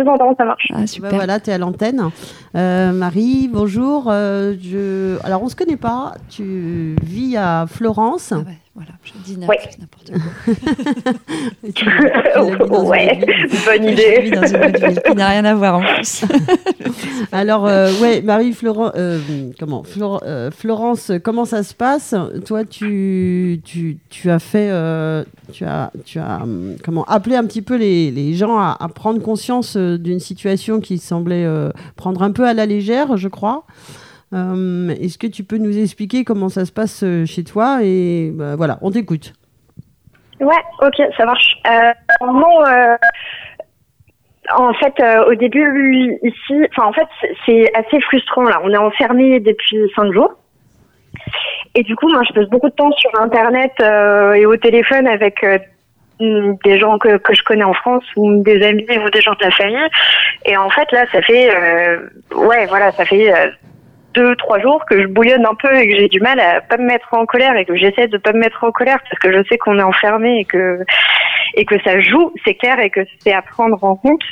je vous entends, ça marche. Ah, super. Bah voilà, tu es à l'antenne. Euh, Marie, bonjour. Euh, je... Alors, on ne se connaît pas. Tu vis à Florence. Ah ouais, voilà, je dis Ouais. n'importe quoi. Ouais, bonne Je idée. dans une autre ville qui n'a rien à voir en plus. Alors, euh, ouais, Marie, Florent, euh, comment, Flor- euh, Florence, comment ça se passe? Toi, tu, tu, tu as fait, euh, tu as, tu as, hum, comment, appelé un petit peu les, les gens à, à prendre conscience d'une situation qui semblait euh, prendre un peu à la légère, je crois? Euh, Est-ce que tu peux nous expliquer comment ça se passe euh, chez toi Et bah, voilà, on t'écoute. Ouais, ok, ça marche. Euh, non, en fait, au début, ici, enfin, en fait, c'est- assez frustrant, là. On est enfermé depuis cinq jours. Et du coup, moi, je passe beaucoup de temps sur Internet et au téléphone avec des gens que, que je connais en France ou des amis ou des gens de la famille. Et en fait, là, ça fait, ouais, voilà, ça fait deux, trois jours que je bouillonne un peu et que j'ai du mal à pas me mettre en colère et que j'essaie de pas me mettre en colère parce que je sais qu'on est enfermé et que et que ça joue, c'est clair et que c'est à prendre en compte.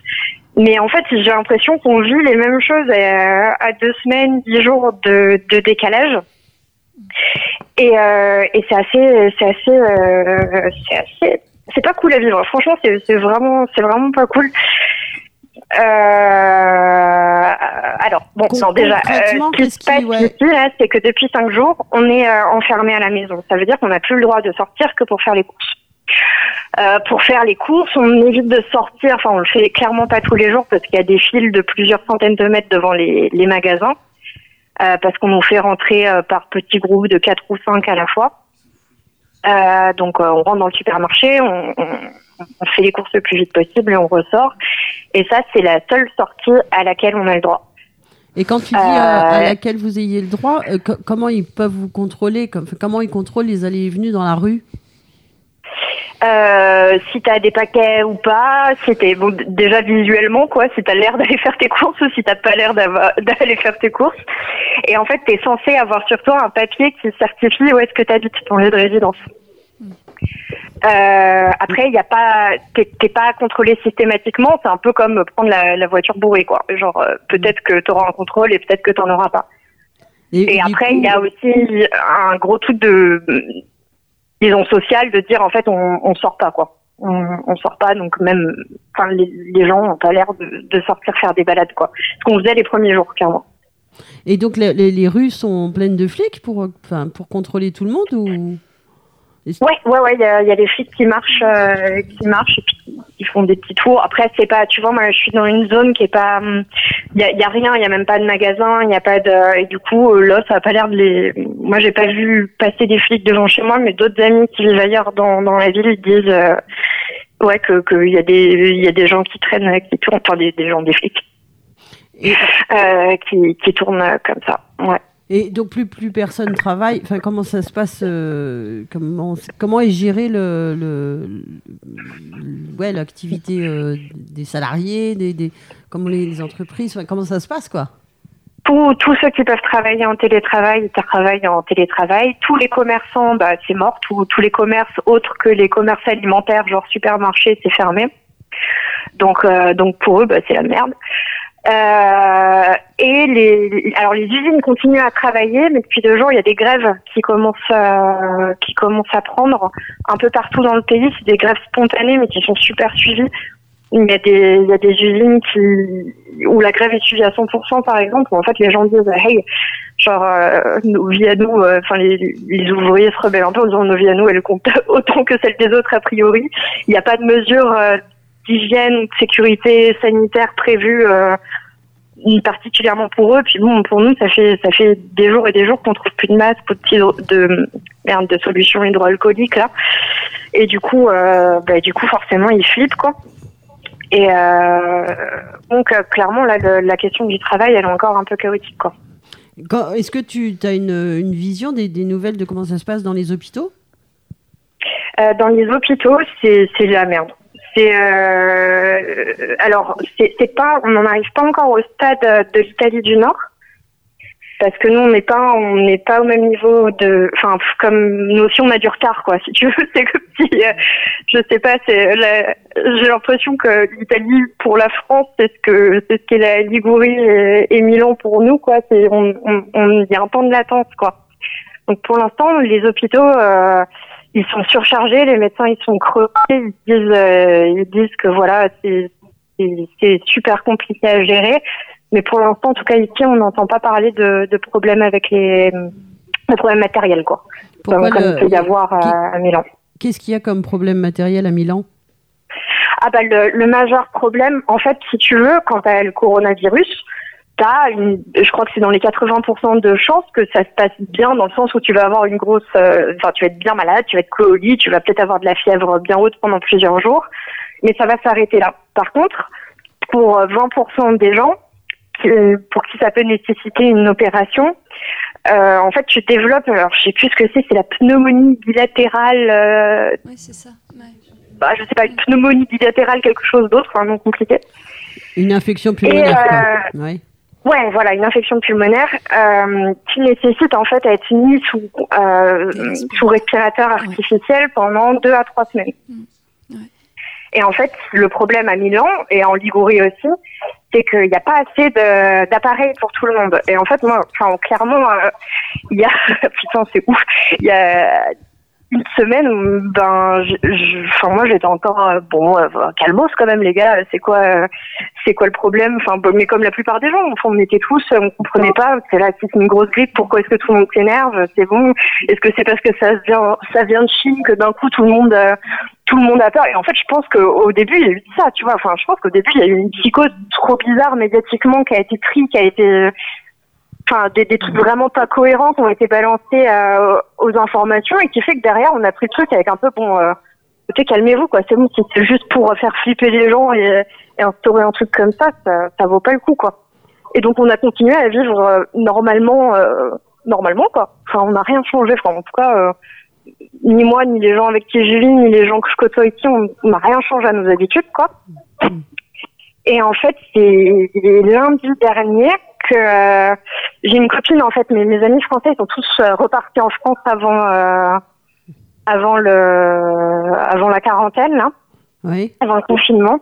Mais en fait, j'ai l'impression qu'on vit les mêmes choses à, à deux semaines, dix jours de, de décalage. Et, euh, et c'est assez, c'est assez, euh, c'est assez, c'est pas cool à vivre. Franchement, c'est, vraiment, c'est vraiment pas cool. Euh, alors, bon, Con- non, déjà, euh, ce qui se passe ouais. ici, là, c'est que depuis cinq jours, on est euh, enfermé à la maison. Ça veut dire qu'on n'a plus le droit de sortir que pour faire les courses. Euh, pour faire les courses, on évite de sortir. Enfin, on le fait clairement pas tous les jours parce qu'il y a des files de plusieurs centaines de mètres devant les, les magasins. Euh, parce qu'on nous fait rentrer euh, par petits groupes de quatre ou cinq à la fois. Euh, donc, euh, on rentre dans le supermarché, on, on, on fait les courses le plus vite possible et on ressort. Et ça, c'est la seule sortie à laquelle on a le droit. Et quand tu dis Euh, à, à laquelle vous ayez le droit, euh, co- comment ils peuvent vous contrôler comme- Comment ils contrôlent les allées et venues dans la rue? Euh, si t'as des paquets ou pas, si t'es bon déjà visuellement quoi, si t'as l'air d'aller faire tes courses ou si t'as pas l'air d'aller faire tes courses. Et en fait, t'es censé avoir sur toi un papier qui certifie où est-ce que t'habites, ton lieu de résidence. Euh, après, il y a pas, t'es pas contrôlé systématiquement. C'est un peu comme prendre la, la voiture bourrée, quoi. Genre, euh, peut-être que t'auras un contrôle et peut-être que t'en auras pas. Et après, coup, il y a aussi un gros truc de, disons, social, de dire en fait, on, on sort pas, quoi. On, on sort pas, donc même, enfin, les, les gens ont pas l'air de, de sortir faire des balades, quoi. Ce qu'on faisait les premiers jours, clairement. Et donc les, les- les rues sont pleines de flics pour, enfin, pour contrôler tout le monde ou? Ouais, ouais, ouais, il y y a des flics qui marchent, euh, qui marchent et puis ils font des petits tours. Après, c'est pas, tu vois, moi, je suis dans une zone qui est pas, hum, il y a, y a rien, il y a même pas de magasin, il y a pas de, et du coup, euh, là, ça a pas l'air de les, moi, j'ai pas vu passer des flics devant chez moi, mais d'autres amis qui vivent ailleurs dans, dans la ville, ils disent, euh, ouais, que, qu'il y a des, il y a des gens qui traînent, qui tournent, enfin, des, des gens, des flics, et, euh, qui, qui tournent euh, comme ça, ouais. Et donc plus plus personne travaille. Enfin comment ça se passe euh, Comment comment est géré le, le, ouais l'activité euh, des salariés, des, des comment les, entreprises. Enfin, comment ça se passe quoi? Tous, ceux qui peuvent travailler en télétravail, travaillent en télétravail. Tous les commerçants, bah, c'est mort. Tous, tous les commerces autres que les commerces alimentaires, genre supermarché, c'est fermé. Donc, euh, donc pour eux, bah, c'est la merde. Euh, et les, alors les usines continuent à travailler, mais depuis deux jours, il y a des grèves qui commencent, à, qui commencent à prendre un peu partout dans le pays. C'est des grèves spontanées, mais qui sont super suivies. Il y a des, il y a des usines qui, où la grève est suivie à 100%, par exemple, où en fait les gens disent, hey, genre, euh, nos vies à nous, euh, enfin, les, les ouvriers se rebellent un peu en disant, nos vies à nous, elles comptent autant que celles des autres, a priori. Il n'y a pas de mesures euh, d'hygiène ou de sécurité sanitaire prévues, euh, particulièrement pour eux. Puis bon, pour nous, ça fait, ça fait des jours et des jours qu'on trouve plus de masques, plus de, de, merde, de solutions hydroalcooliques, là. Et du coup, euh, bah, du coup, forcément, ils flippent, quoi. Et euh, donc euh, clairement là le- la question du travail elle est encore un peu chaotique quoi. Est-ce que tu as une, une vision des, des nouvelles de comment ça se passe dans les hôpitaux? Dans les hôpitaux c'est la merde. C'est euh, alors c'est pas on n'en arrive pas encore au stade euh, de l'Italie du Nord. parce que nous on n'est pas on n'est pas au même niveau de enfin comme notion on a du retard quoi si tu veux. C'est comme si euh, je sais pas c'est j'ai l'impression que l'Italie pour la France c'est ce que c'est ce qu'est la Ligurie et, Milan pour nous quoi. C'est on on on- il y a un temps de latence quoi. Donc pour l'instant les hôpitaux euh, ils sont surchargés les médecins ils sont crevés ils disent euh, ils disent que voilà c'est c'est- c'est super compliqué à gérer mais pour l'instant, en tout cas ici, on n'entend pas parler de, de problèmes avec les de problèmes matériels, quoi. Pourquoi comme le- il peut y avoir à, qui- à Milan. Qu'est-ce qu'il y a comme problème matériel à Milan? Ah bah le, le majeur problème, en fait, si tu veux, quand t'as le coronavirus, t'as une, je crois que c'est dans les 80% de chances que ça se passe bien dans le sens où tu vas avoir une grosse, euh, enfin tu vas être bien malade, tu vas être au lit, tu vas peut-être avoir de la fièvre bien haute pendant plusieurs jours, mais ça va s'arrêter là. Par contre, pour euh, 20% des gens, euh, pour qui ça peut nécessiter une opération, euh, en fait tu développes, alors je sais plus ce que c'est, c'est la pneumonie bilatérale. euh, Oui, c'est ça. ouais. bah, je sais pas, une pneumonie bilatérale, quelque chose d'autre, un nom compliqué. Une infection pulmonaire, euh. Ouais. Ouais, voilà, une infection pulmonaire euh, qui nécessite en fait à être mis sous, euh, sous respirateur artificiel pendant deux à trois semaines. Mm. Ouais. Et en fait, le problème à Milan et en Ligurie aussi, c'est qu'il n'y a pas assez de- d'appareils pour tout le monde. Et en fait, moi, enfin, clairement, euh, il y a, putain, c'est ouf, il y a une semaine, ben, enfin, moi, j'étais encore, euh, bon, euh, calmos quand même, les gars, c'est quoi, euh, c'est quoi le problème? Enfin, mais comme la plupart des gens, on était tous, on comprenait pas. C'est là, c'est une grosse grippe. Pourquoi est-ce que tout le monde s'énerve? C'est bon. Est-ce que c'est parce que ça vient, ça vient de Chine que d'un coup tout le monde, tout le monde a peur? Et en fait, je pense qu'au début, il y a eu ça, tu vois. Enfin, je pense qu'au début, il y a eu une psychose trop bizarre médiatiquement qui a été prise, qui a été, enfin, des, des trucs vraiment pas cohérents qui ont été balancés euh, aux informations et qui fait que derrière, on a pris le truc avec un peu bon. Euh, calmez-vous, quoi. C'est bon, c'est juste pour faire flipper les gens et, et instaurer un truc comme ça, ça, ça vaut pas le coup, quoi. Et donc, on a continué à vivre euh, normalement, euh, normalement, quoi. Enfin, on n'a rien changé. Enfin, en tout cas, euh, ni moi, ni les gens avec qui je vis, ni les gens que je côtoie ici, on n'a rien changé à nos habitudes, quoi. Et en fait, c'est lundi dernier que euh, j'ai une copine, en fait, mes, mes amis français, ils sont tous euh, repartis en France avant, euh, avant le, avant la quarantaine, là Oui. avant le confinement.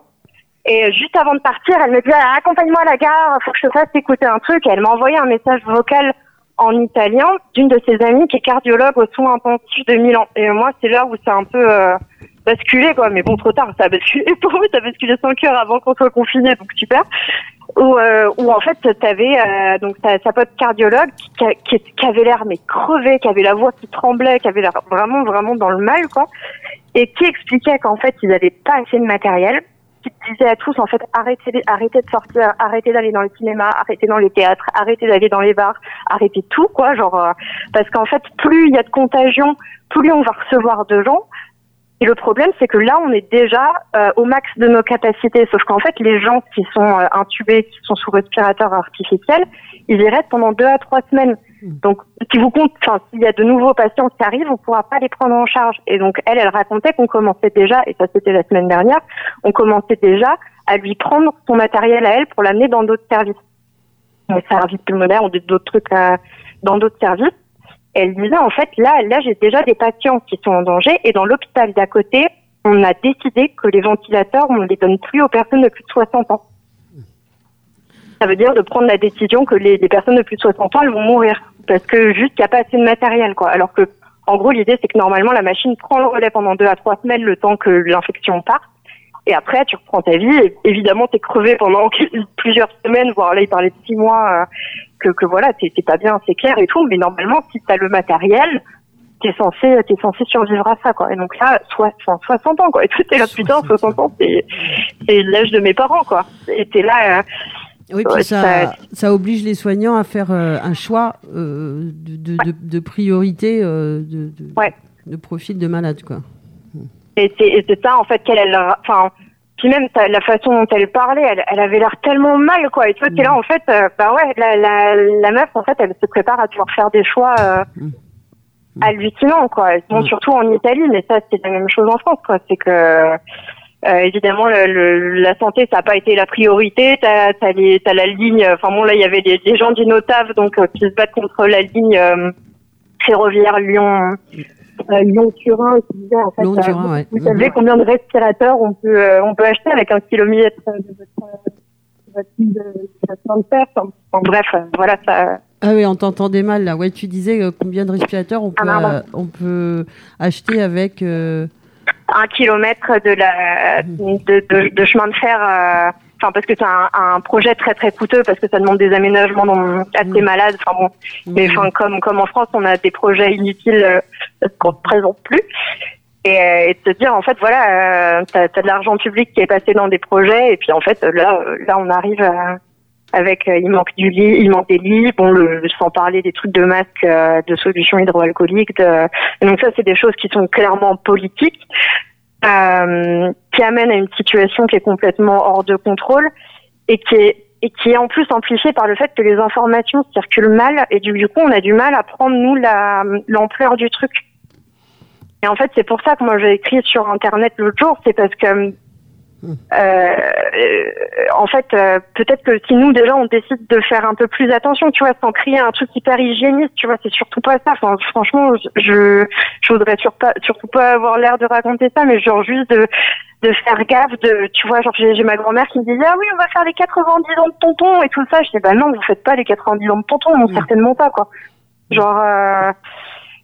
Et juste avant de partir, elle me dit Ah, accompagne-moi à la gare, faut que je fasse écouter un truc. Et elle m'a envoyé un message vocal en italien d'une de ses amies qui est cardiologue aux soins intensifs de Milan. Et moi, c'est là où c'est un peu euh, basculé, quoi. Mais bon, trop tard, ça a basculé pour moi, ça a basculé 5 heures avant qu'on soit confiné, donc super. Où, euh, où en fait, t'avais euh, donc sa, sa pote cardiologue qui, qui, qui avait l'air mais crevé, qui avait la voix qui tremblait, qui avait l'air vraiment vraiment dans le mal, quoi et qui expliquait qu'en fait ils n'avaient pas assez de matériel, qui disait à tous en fait arrêtez, arrêtez de sortir, arrêtez d'aller dans les cinémas, arrêtez dans les théâtres, arrêtez d'aller dans les bars, arrêtez tout quoi, genre euh, parce qu'en fait plus il y a de contagion, plus on va recevoir de gens. Et le problème, c'est que là, on est déjà euh, au max de nos capacités. Sauf qu'en fait, les gens qui sont euh, intubés, qui sont sous respirateur artificiel, ils y restent pendant deux à trois semaines. Donc, si vous compte, enfin, s'il y a de nouveaux patients qui arrivent, on pourra pas les prendre en charge. Et donc, elle, elle racontait qu'on commençait déjà, et ça c'était la semaine dernière, on commençait déjà à lui prendre son matériel à elle pour l'amener dans d'autres services. Les services pulmonaires ou d'autres trucs euh, dans d'autres services. Elle disait, en fait, là, là, j'ai déjà des patients qui sont en danger, et dans l'hôpital d'à côté, on a décidé que les ventilateurs, on ne les donne plus aux personnes de plus de 60 ans. Ça veut dire de prendre la décision que les, personnes de plus de 60 ans, elles vont mourir. Parce que juste, il n'y a pas assez de matériel, quoi. Alors que, en gros, l'idée, c'est que normalement, la machine prend le relais pendant deux à trois semaines, le temps que l'infection parte. Et après, tu reprends ta vie. Et évidemment, t'es crevé pendant plusieurs semaines, voire là, il parlait de six mois, euh, que, que voilà, t'es pas bien, c'est clair et tout. Mais normalement, si t'as le matériel, t'es censé, t'es censé survivre à ça, quoi. Et donc là, soit, enfin, 60 ans, quoi. Et tout, t'es là, putain, 60 ans, c'est, l'âge de mes parents, quoi. Et t'es là, euh, Oui, puis ça, ça- oblige les soignants à faire euh, un choix euh, de, de, de- de priorité euh, de, de, Ouais. de profil de malade, quoi. Et c'est, ça, en fait, qu'elle, elle, enfin, puis même la façon dont elle parlait, elle, elle avait l'air tellement mal, quoi. Et toi, t'es là, en fait, euh, bah ouais, la, la, la meuf, en fait, elle se prépare à devoir faire des choix euh, Mm. hallucinants, quoi. Bon, Mm. surtout en Italie, mais ça, c'est la même chose en France, quoi. C'est que Euh, évidemment, le, le- la santé, ça n'a pas été la priorité. T'as as, les- t'as la ligne. Enfin bon, là, il y avait des, des gens du Notave donc euh, qui se battent contre la ligne euh, ferroviaire Lyon. Euh, Lyon-Turin, qui disait en fait, Lyon-Turin, euh, ouais. vous savez combien de respirateurs on peut euh, on peut acheter avec un kilomètre de votre, de de fer. Enfin, bref, voilà ça. Ah oui, on t'entendait mal là. Ouais, tu disais euh, combien de respirateurs on peut, Ah, euh, on peut acheter avec. euh, un kilomètre de la de, de, de chemin de fer. Euh, Enfin, parce que c'est un, un projet très très coûteux, parce que ça demande des aménagements dans, assez Mm. malades. Enfin bon, mais enfin comme comme en France, on a des projets inutiles euh, qu'on ne présente plus. Et, euh, et de se dire en fait voilà, euh, t'as as de l'argent public qui est passé dans des projets, et puis en fait là euh, là on arrive à- avec euh, il manque du lit, il manque des lits, bon le, sans parler des trucs de masques, euh, de solutions hydroalcooliques. De, donc ça c'est des choses qui sont clairement politiques euh, qui amène à une situation qui est complètement hors de contrôle et qui est et qui est en plus amplifiée par le fait que les informations circulent mal et du, coup on a du mal à prendre nous la l'ampleur du truc. Et en fait c'est pour ça que moi j'ai écrit sur internet l'autre jour, c'est parce que euh, euh, en fait, euh, peut-être que si nous déjà on décide de faire un peu plus attention, tu vois, sans crier un truc hyper hygiéniste, tu vois, c'est surtout pas ça. Enfin, franchement, je je voudrais sur pas, surtout pas avoir l'air de raconter ça, mais genre juste de de faire gaffe, de tu vois, genre j'ai j'ai ma grand-mère qui me disait ah oui on va faire les 90 ans de tonton et tout ça. Je dis bah non vous faites pas les 90 ans de tonton, non Mm. certainement pas quoi. Genre euh,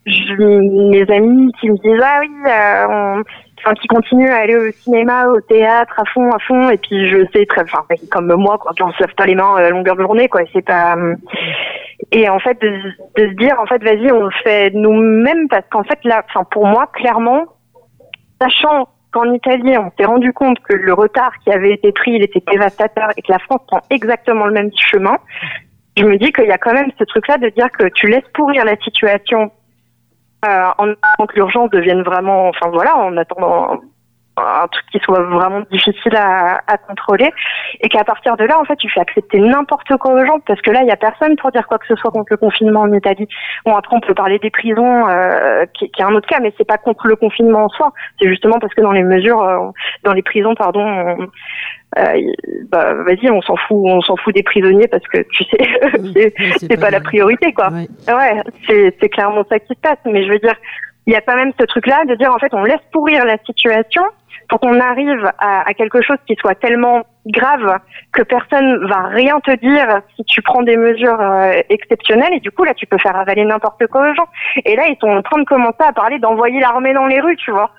je- mes amis qui me disent ah oui euh, on enfin qui continuent à aller au cinéma, au théâtre à fond, à fond, et puis je sais très, enfin comme moi quoi, on se lave pas les mains à longueur de journée quoi, c'est pas euh, et en fait de, de se dire en fait vas-y on le fait nous-mêmes parce qu'en fait là, enfin pour moi clairement, sachant qu'en Italie on s'est rendu compte que le retard qui avait été pris il était dévastateur et que la France prend exactement le même chemin, je me dis qu'il y a quand même ce truc-là de dire que tu laisses pourrir la situation euh, en attendant que l'urgence devienne vraiment, enfin voilà, en attendant un truc qui soit vraiment difficile à, à contrôler et qu'à partir de là, en fait, tu fais accepter n'importe quoi aux gens parce que là, il y a personne pour dire quoi que ce soit contre le confinement en Italie. Bon, après, on peut parler des prisons, euh, qui, qui est un autre cas, mais c'est pas contre le confinement en soi. C'est justement parce que dans les mesures, euh, dans les prisons, pardon, on- euh, bah, vas-y, on s'en fout, on s'en fout des prisonniers parce que tu sais, c'est oui, c'est pas la priorité, quoi. Ouais. Ouais, c'est c'est clairement ça qui se passe. Mais je veux dire, il y a quand même ce truc-là de dire en fait, on laisse pourrir la situation pour qu'on arrive à, à quelque chose qui soit tellement grave que personne va rien te dire si tu prends des mesures euh, exceptionnelles et du coup là tu peux faire avaler n'importe quoi aux gens. Et là ils sont en train de commencer à parler d'envoyer l'armée dans les rues, tu vois.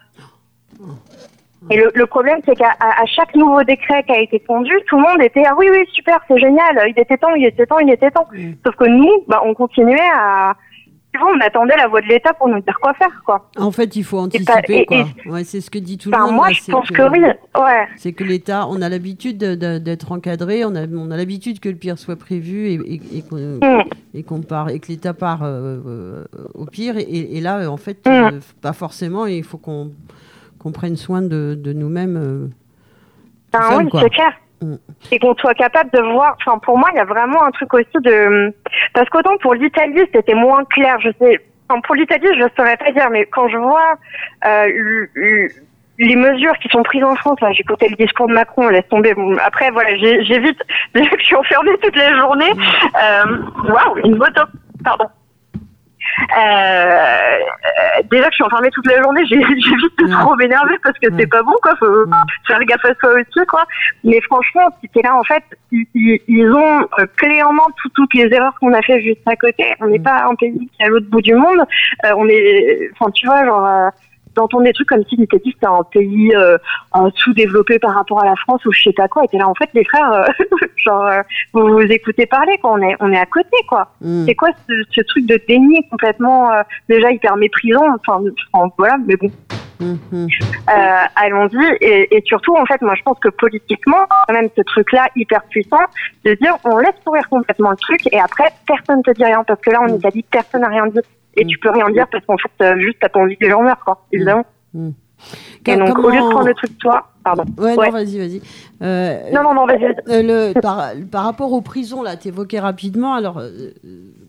Et le, le problème, c'est qu'à à- chaque nouveau décret qui a été pondu, tout le monde était ah oui oui super c'est génial, il était temps, il était temps, il était temps. Mm. Sauf que nous, bah, on continuait à on attendait la voix de l'État pour nous dire quoi faire quoi. En fait, il faut anticiper, pas- et-. Ouais, c'est ce que dit tout le monde. moi là, je pense que, oui, ouais. C'est que l'État, on a l'habitude de- de- d'être encadré, on a, on a l'habitude que le pire soit prévu et, et- et qu'on Mm. et qu'on part et que l'État part euh, euh, au pire. Et, et là, en fait, Mm. euh, pas forcément. Il faut qu'on qu'on prenne soin de, de nous-mêmes. euh, seul, oui, c'est clair. Mm. Et qu'on soit capable de voir. Enfin, pour moi, il y a vraiment un truc aussi de. Parce qu'autant pour l'Italie, c'était moins clair. Je sais. Enfin, pour l'Italie, je ne saurais pas dire, mais quand je vois euh, l- l- les mesures qui sont prises en France, là, j'ai écouté le discours de Macron, laisse tomber. Bon, après, voilà, j'évite. Déjà que je suis enfermée toute la journée. Euh, Waouh, une moto. Pardon. Euh, euh, déjà que je suis enfermée toute la journée, j'ai- j'évite de Ouais. trop m'énerver parce que c'est pas bon, quoi. Faut Ouais. faire gaffe à soi aussi, quoi. Mais franchement, c'était là, en fait, ils, ils- ont euh, main tout- toutes les erreurs qu'on a fait juste à côté. On n'est Mm. pas un pays qui est à l'autre bout du monde. Euh, on est, enfin, tu vois, genre, euh, d'entendre des trucs comme si l'Italie c'était un pays euh, sous-développé par rapport à la France ou je sais pas quoi. Et t'es là, en fait, les frères, euh, genre, euh, vous vous écoutez parler, quoi. On est, on est à côté, quoi. Mm. C'est quoi ce, ce truc de déni complètement, euh, déjà hyper méprisant. Enfin, enfin, voilà, mais bon. Mm, mm. Euh, allons-y. Et, et surtout, en fait, moi, je pense que politiquement, quand même, ce truc-là hyper puissant, de dire on laisse pourrir complètement le truc et après, personne te dit rien parce que là, en Italie, personne n'a rien dit. Et Mm. tu peux rien dire parce qu'en fait, euh, juste t'as pas envie que les gens meurent, quoi. Évidemment. Mm. Et donc, au lieu de prendre le truc toi, pardon. Ouais, Ouais. non, vas-y, vas-y. Euh, Non, non, non, vas-y. Euh, par, par rapport aux prisons, là, tu évoquais rapidement. Alors, euh,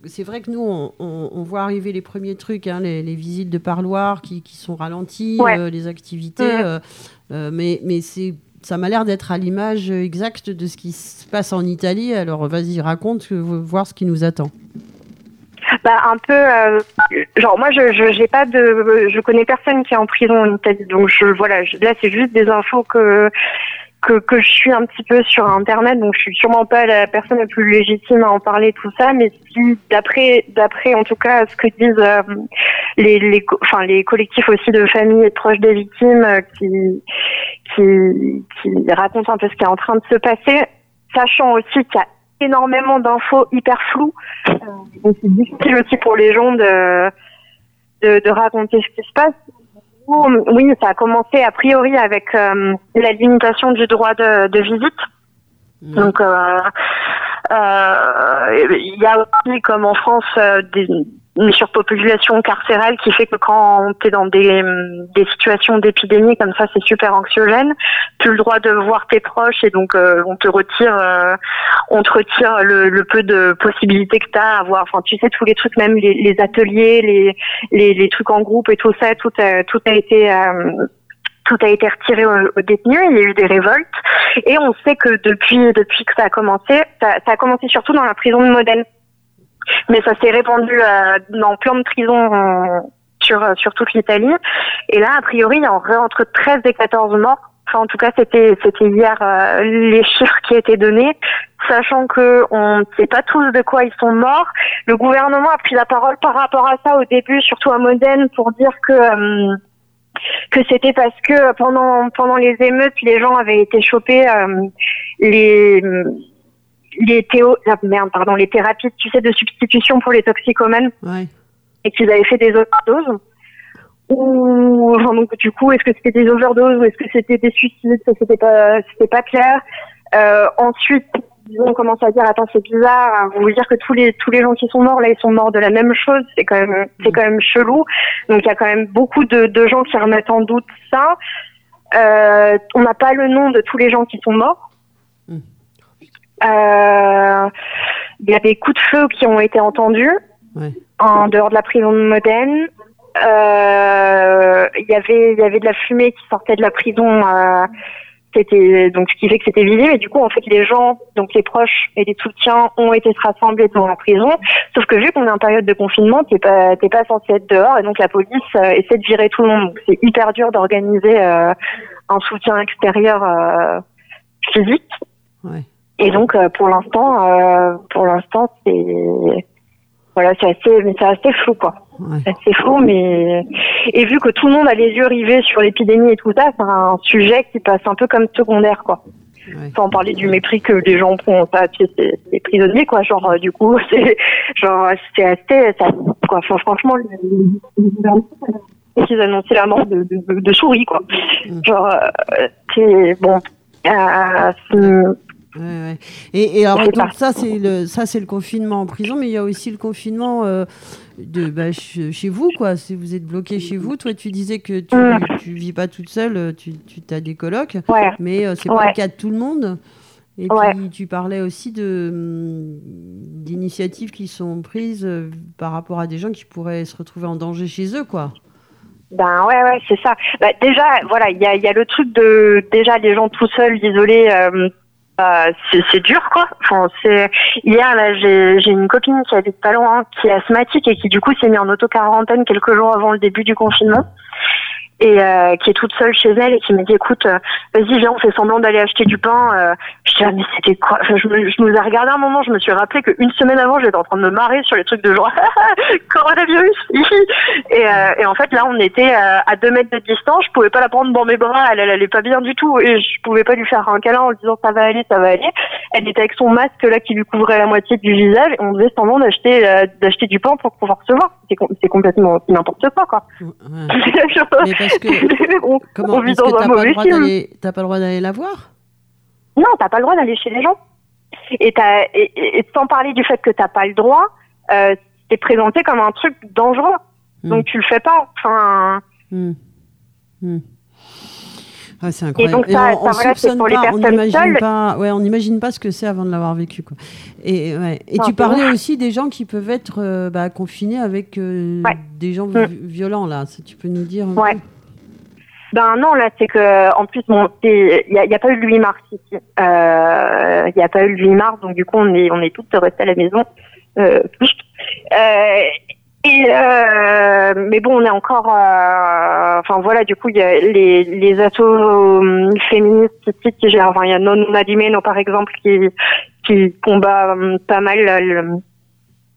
c'est vrai que nous, on, on- on voit arriver les premiers trucs, hein, les, les visites de parloir qui, qui sont ralenties, Ouais. les activités. Euh, mais mais c'est, ça m'a l'air d'être à l'image exacte de ce qui se passe en Italie. Alors, vas-y, raconte, voir ce qui nous attend. Bah, un peu, euh, genre, moi, je, je, j'ai pas de, je connais personne qui est en prison en Italie. Donc, je, voilà, là, c'est juste des infos que, que, que je suis un petit peu sur Internet. Donc, je suis sûrement pas la personne la plus légitime à en parler, tout ça. Mais si, d'après, d'après, en tout cas, ce que disent euh, les, les, enfin, les collectifs aussi de familles et proches des victimes euh, qui, qui, qui racontent un peu ce qui est en train de se passer, sachant aussi qu'il y a énormément d'infos hyper floues. Euh, donc c'est difficile aussi pour les gens de, de, de raconter ce qui se passe. Oui, ça a commencé a priori avec euh, la limitation du droit de, de visite. Donc, euh, euh, il y a aussi, comme en France, euh, des, une surpopulation carcérale qui fait que quand tu es dans des, des situations d'épidémie comme ça, c'est super anxiogène. Plus le droit de voir tes proches et donc euh, on te retire, euh, on te retire le, le peu de possibilités que tu as à avoir. Enfin, tu sais tous les trucs, même les, les ateliers, les, les, les trucs en groupe et tout ça, tout a, tout a été euh, tout a été retiré aux, aux détenus, il y a eu des révoltes, et on sait que depuis depuis que ça a commencé, ça, ça a commencé surtout dans la prison de Modène, mais ça s'est répandu euh, dans plein de prisons euh, sur euh, sur toute l'Italie, et là a priori il y a entre 13 et 14 morts. Enfin, en tout cas, c'était c'était hier euh, les chiffres qui étaient donnés, sachant que on ne sait pas tous de quoi ils sont morts. Le gouvernement a pris la parole par rapport à ça au début, surtout à Modène, pour dire que euh, que c'était parce que pendant pendant les émeutes, les gens avaient été chopés euh, les les théo ah, merde pardon les thérapies tu sais de substitution pour les toxicomanes Ouais. et qu'ils avaient fait des overdoses ou enfin, donc du coup est-ce que c'était des overdoses ou est-ce que c'était des suicides ça c'était pas c'était pas clair euh, ensuite disons on commence à dire attends c'est bizarre vous voulez dire que tous les tous les gens qui sont morts là ils sont morts de la même chose c'est quand même c'est quand même chelou donc il y a quand même beaucoup de, de gens qui remettent en doute ça euh, on n'a pas le nom de tous les gens qui sont morts Mm. Il y a des coups de feu qui ont été entendus Ouais. en dehors de la prison de Modène. Euh, Il y avait il y avait de la fumée qui sortait de la prison. Euh, c'était donc ce qui fait que c'était visible et du coup en fait les gens donc les proches et les soutiens ont été rassemblés devant la prison sauf que vu qu'on est en période de confinement t'es pas t'es pas censé être dehors et donc la police euh, essaie de virer tout le monde donc c'est hyper dur d'organiser euh, un soutien extérieur euh, physique Ouais. Et donc euh, pour l'instant euh, pour l'instant c'est voilà c'est assez mais c'est assez flou quoi Ouais. c'est assez flou mais et vu que tout le monde a les yeux rivés sur l'épidémie et tout ça c'est un sujet qui passe un peu comme secondaire quoi Ouais. sans parler du mépris que les gens font c'est c'est prisonniers quoi genre euh, du coup c'est genre c'est assez ça quoi enfin, franchement ils annonçaient la mort de, de, de souris quoi Mm. genre euh, c'est bon euh, Ouais, ouais. Et, et alors, donc, parti. ça, c'est le, ça, c'est le confinement en prison, mais il y a aussi le confinement euh, de, bah, ch- chez vous, quoi. Si vous êtes bloqué chez vous, toi, tu disais que tu, Mm. tu vis pas toute seule, euh, tu, tu as des colocs, ouais mais euh, c'est pas le cas de tout le monde. Et puis, tu parlais aussi de, hum, d'initiatives qui sont prises euh, par rapport à des gens qui pourraient se retrouver en danger chez eux, quoi. Ben ouais ouais c'est ça. Bah, déjà voilà il y a, il y a le truc de déjà les gens tout seuls isolés euh, bah, c'est dur quoi. Enfin hier là j'ai j'ai une copine qui habite pas loin qui est asthmatique et qui du coup s'est mise en auto quarantaine quelques jours avant le début du confinement et euh, qui est toute seule chez elle et qui me dit écoute euh, vas-y viens on fait semblant d'aller acheter du pain. Euh, je dis ah, mais c'était quoi? Enfin, je, me, je nous ai regardé un moment je me suis rappelé qu'une semaine avant j'étais en train de me marrer sur les trucs de genre coronavirus et, euh, et en fait, là, on était euh, à deux mètres de distance. Je pouvais pas la prendre dans mes bras. Elle, elle allait pas bien du tout. Et je pouvais pas lui faire un câlin en lui disant ça va aller, ça va aller. Elle était avec son masque là qui lui couvrait la moitié du visage. Et on faisait semblant d'acheter euh, d'acheter du pain pour pouvoir se voir. C'est com- c'est complètement n'importe quoi, quoi. Ouais. Parce que, on, comment, on vit est-ce que dans un t'as pas, le mauvais droit film. d'aller- t'as pas le droit d'aller la voir? Non, t'as pas le droit d'aller chez les gens. Et, t'as, et, et- et sans parler du fait que t'as pas le droit, euh, c'est présenté comme un truc dangereux. Mm. Donc tu le fais pas. Enfin, Hmm. Hmm. Ah, c'est incroyable. Et donc, ça- on, on ça, voilà, soupçonne pour les pas, on personnes n'imagine seules. pas, ouais, on n'imagine pas ce que c'est avant de l'avoir vécu. Quoi. Et, ouais. et Non, tu parlais aussi des gens qui peuvent être euh, bah, confinés avec euh, Ouais. des gens vi- violents, là. Ça, tu peux nous dire Ouais. Ben non, là, c'est que en plus, bon, il n'y a, y a pas eu le 8 mars ici. Euh, Il n'y a pas eu le 8 mars, donc du coup, on est, on est toutes restées à la maison. Euh, euh, et euh, mais bon, on est encore. euh, Enfin voilà, du coup, il y a les, les assos euh, féministes qui gèrent. Enfin, il y a Non Madimeno, par exemple, qui qui combat euh, pas mal euh, le-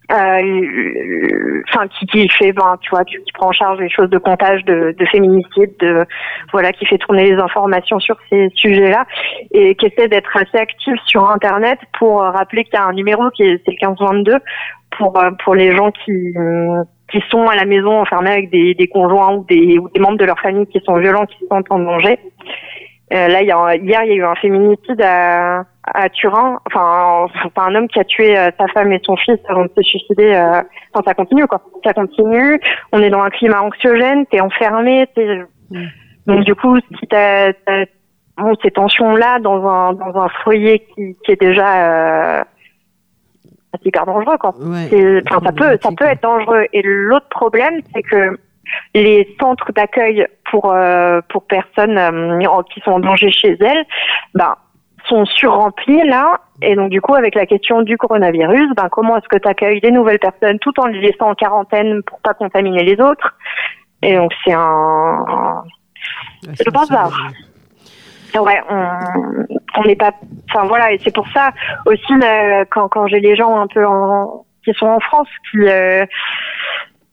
enfin qui, qui fait ben tu vois qui, qui prend en charge les choses de comptage de, de féminicide de voilà qui fait tourner les informations sur ces sujets là et qui essaie d'être assez actif sur internet pour euh, rappeler qu'il y a un numéro qui est c'est le 1522 pour euh, pour les gens qui euh, qui sont à la maison enfermés avec des, des conjoints ou des, ou des membres de leur famille qui sont violents, qui sont en danger. Euh, là, il y a, hier, il y a eu un féminicide à, à Turin. Enfin, enfin, un homme qui a tué euh, sa femme et son fils avant de se suicider. euh, Enfin, ça continue, quoi. Ça continue. On est dans un climat anxiogène. T'es enfermé. T'es... Donc, du coup, si t'as, t'as bon, ces tensions-là dans un dans un foyer qui, qui est déjà euh, hyper dangereux, quoi. Ouais. C'est- enfin, ça peut, ça peut être dangereux. Et l'autre problème, c'est que les centres d'accueil pour euh, pour personnes euh, qui sont en danger chez elles, ben sont surremplis là. Et donc du coup, avec la question du coronavirus, ben comment est-ce que tu accueilles des nouvelles personnes tout en les laissant en quarantaine pour pas contaminer les autres? Et donc c'est un Ouais, je pense pas. Ouais, on n'est pas. Enfin voilà, et c'est pour ça aussi quand quand j'ai les gens un peu en qui sont en France qui. euh,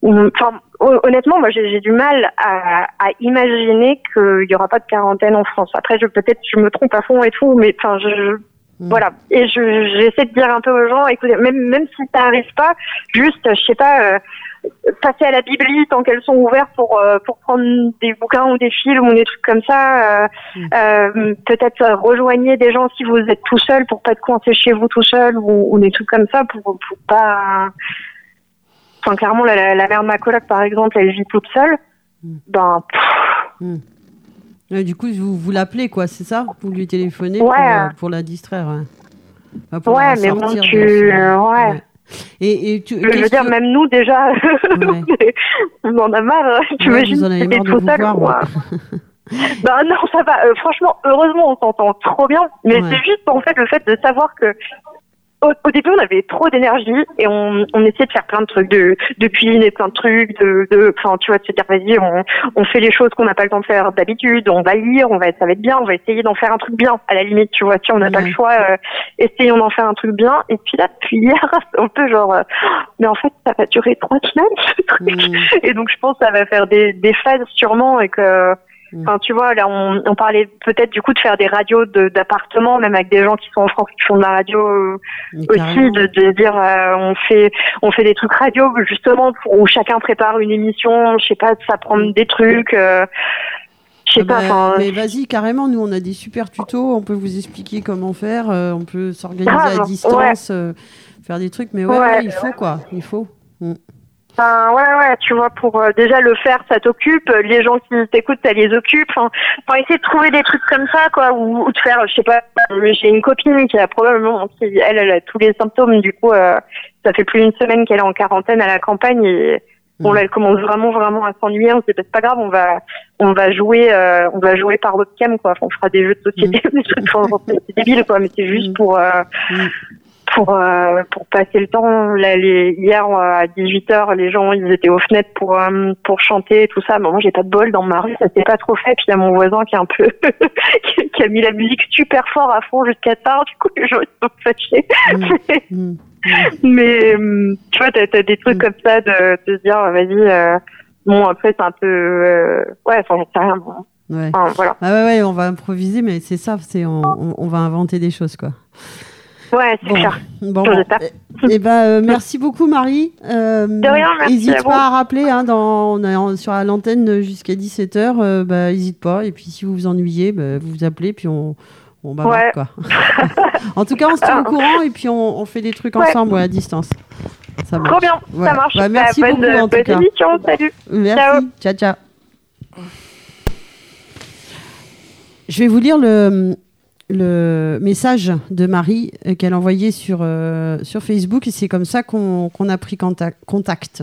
Enfin, hon- honnêtement, moi, j'ai du mal à, à imaginer qu'il y aura pas de quarantaine en France. Après, je peut-être je me trompe à fond et tout, mais enfin, je, je- Mm. voilà. Et je j'essaie de dire un peu aux gens, écoutez, même même si ça arrive pas, juste, je sais pas, euh, passer à la bibli tant qu'elles sont ouvertes pour euh, pour prendre des bouquins ou des films ou des trucs comme ça. euh, Mm. euh, peut-être euh, rejoignez des gens si vous êtes tout seul pour pas être coincé chez vous tout seul ou, ou des trucs comme ça pour pour pas. Enfin, clairement, la, la, la mère de ma coloc, par exemple, elle vit toute seule. Mm. Ben, Ouais, du coup, vous, vous l'appelez, quoi, c'est ça? Vous lui téléphonez Ouais. pour, euh, pour la distraire. Ouais, Enfin, pour Ouais, la mais bon, tu- de son- ouais. Et, et tu, je veux dire, que- même nous déjà, Ouais. on en a marre. Tu Ouais, imagines de tout seul. Ben non, ça va. Euh, franchement, heureusement, on s'entend trop bien. Mais Ouais. c'est juste en fait le fait de savoir que au, au début, on avait trop d'énergie et on, on essayait de faire plein de trucs, de, de cuisiner plein de trucs, de, de, enfin, tu vois, de se dire, vas-y, on, on fait les choses qu'on n'a pas le temps de faire d'habitude, on va lire, on va, ça va être bien, on va essayer d'en faire un truc bien, à la limite, tu vois, si on n'a pas le choix, euh, essayons d'en faire un truc bien. Et puis là, depuis hier, c'est un peu genre, euh, mais en fait, ça va durer trois semaines, ce truc. Et donc, je pense que ça va faire des, des phases sûrement et que. Enfin, tu vois, là, on, on parlait peut-être du coup de faire des radios de- d'appartements, même avec des gens qui sont en France qui font de la radio euh, aussi, de, de dire, euh, on fait, on fait des trucs radio justement pour, où chacun prépare une émission, je sais pas, ça prend des trucs, euh, je sais Ah pas, bah, mais vas-y, carrément, nous on a des super tutos, on peut vous expliquer comment faire, on peut s'organiser à distance, faire des trucs, mais ouais, Ouais. ouais, il faut quoi, il faut. Enfin, ouais, ouais, tu vois, pour euh, déjà le faire, ça t'occupe. euh, Les gens qui t'écoutent, ça les occupe. Enfin, essayer de trouver des trucs comme ça, quoi, ou, ou de faire, je sais pas. euh, J'ai une copine qui a probablement, qui, elle, elle a tous les symptômes. Du coup, euh, ça fait plus d'une semaine qu'elle est en quarantaine à la campagne et bon Mm. là, elle commence vraiment, vraiment à s'ennuyer. On se dit, bah, c'est pas grave, on va, on va jouer, euh, on va jouer par webcam, quoi. Enfin, on fera des jeux de société, des trucs, c'est débile, quoi. Mais c'est juste Mm. pour. Mm. pour euh, pour passer le temps là les hier euh, à 18h les gens ils étaient aux fenêtres pour euh, pour chanter et tout ça mais moi j'ai pas de bol dans ma rue ça s'est pas trop fait puis il y a mon voisin qui est un peu qui- a mis la musique super fort à fond jusqu'à tard du coup les gens ils sont fâchés Mm. Mm. mais euh, tu vois t'as as des trucs Mm. comme ça de, de se dire vas-y euh, bon après c'est un peu euh, ouais enfin j'en sais rien bon. Ouais. Enfin, voilà Ah ouais, ouais, on va improviser, mais c'est ça, c'est on, on- on va inventer des choses, quoi. Ouais c'est Bon, clair pas. Eh ben, euh, merci beaucoup, Marie. Euh, De rien, merci N'hésite pas à rappeler, hein, dans, on est en- sur la l'antenne jusqu'à 17h, bah, n'hésite pas. Et puis, si vous vous ennuyez, bah, vous vous appelez, puis on, on bavarde, Ouais. quoi. en tout cas, on se tient au courant, et puis on, on fait des trucs Ouais. ensemble, ouais, à distance. Ça marche. trop bien ça marche Bah, merci bonne, beaucoup, en tout bonne cas. émission salut Merci. Ciao. ciao. ciao. Je vais vous lire le, le message de Marie euh, qu'elle a envoyé sur, euh, sur Facebook et c'est comme ça qu'on a pris contact, contact.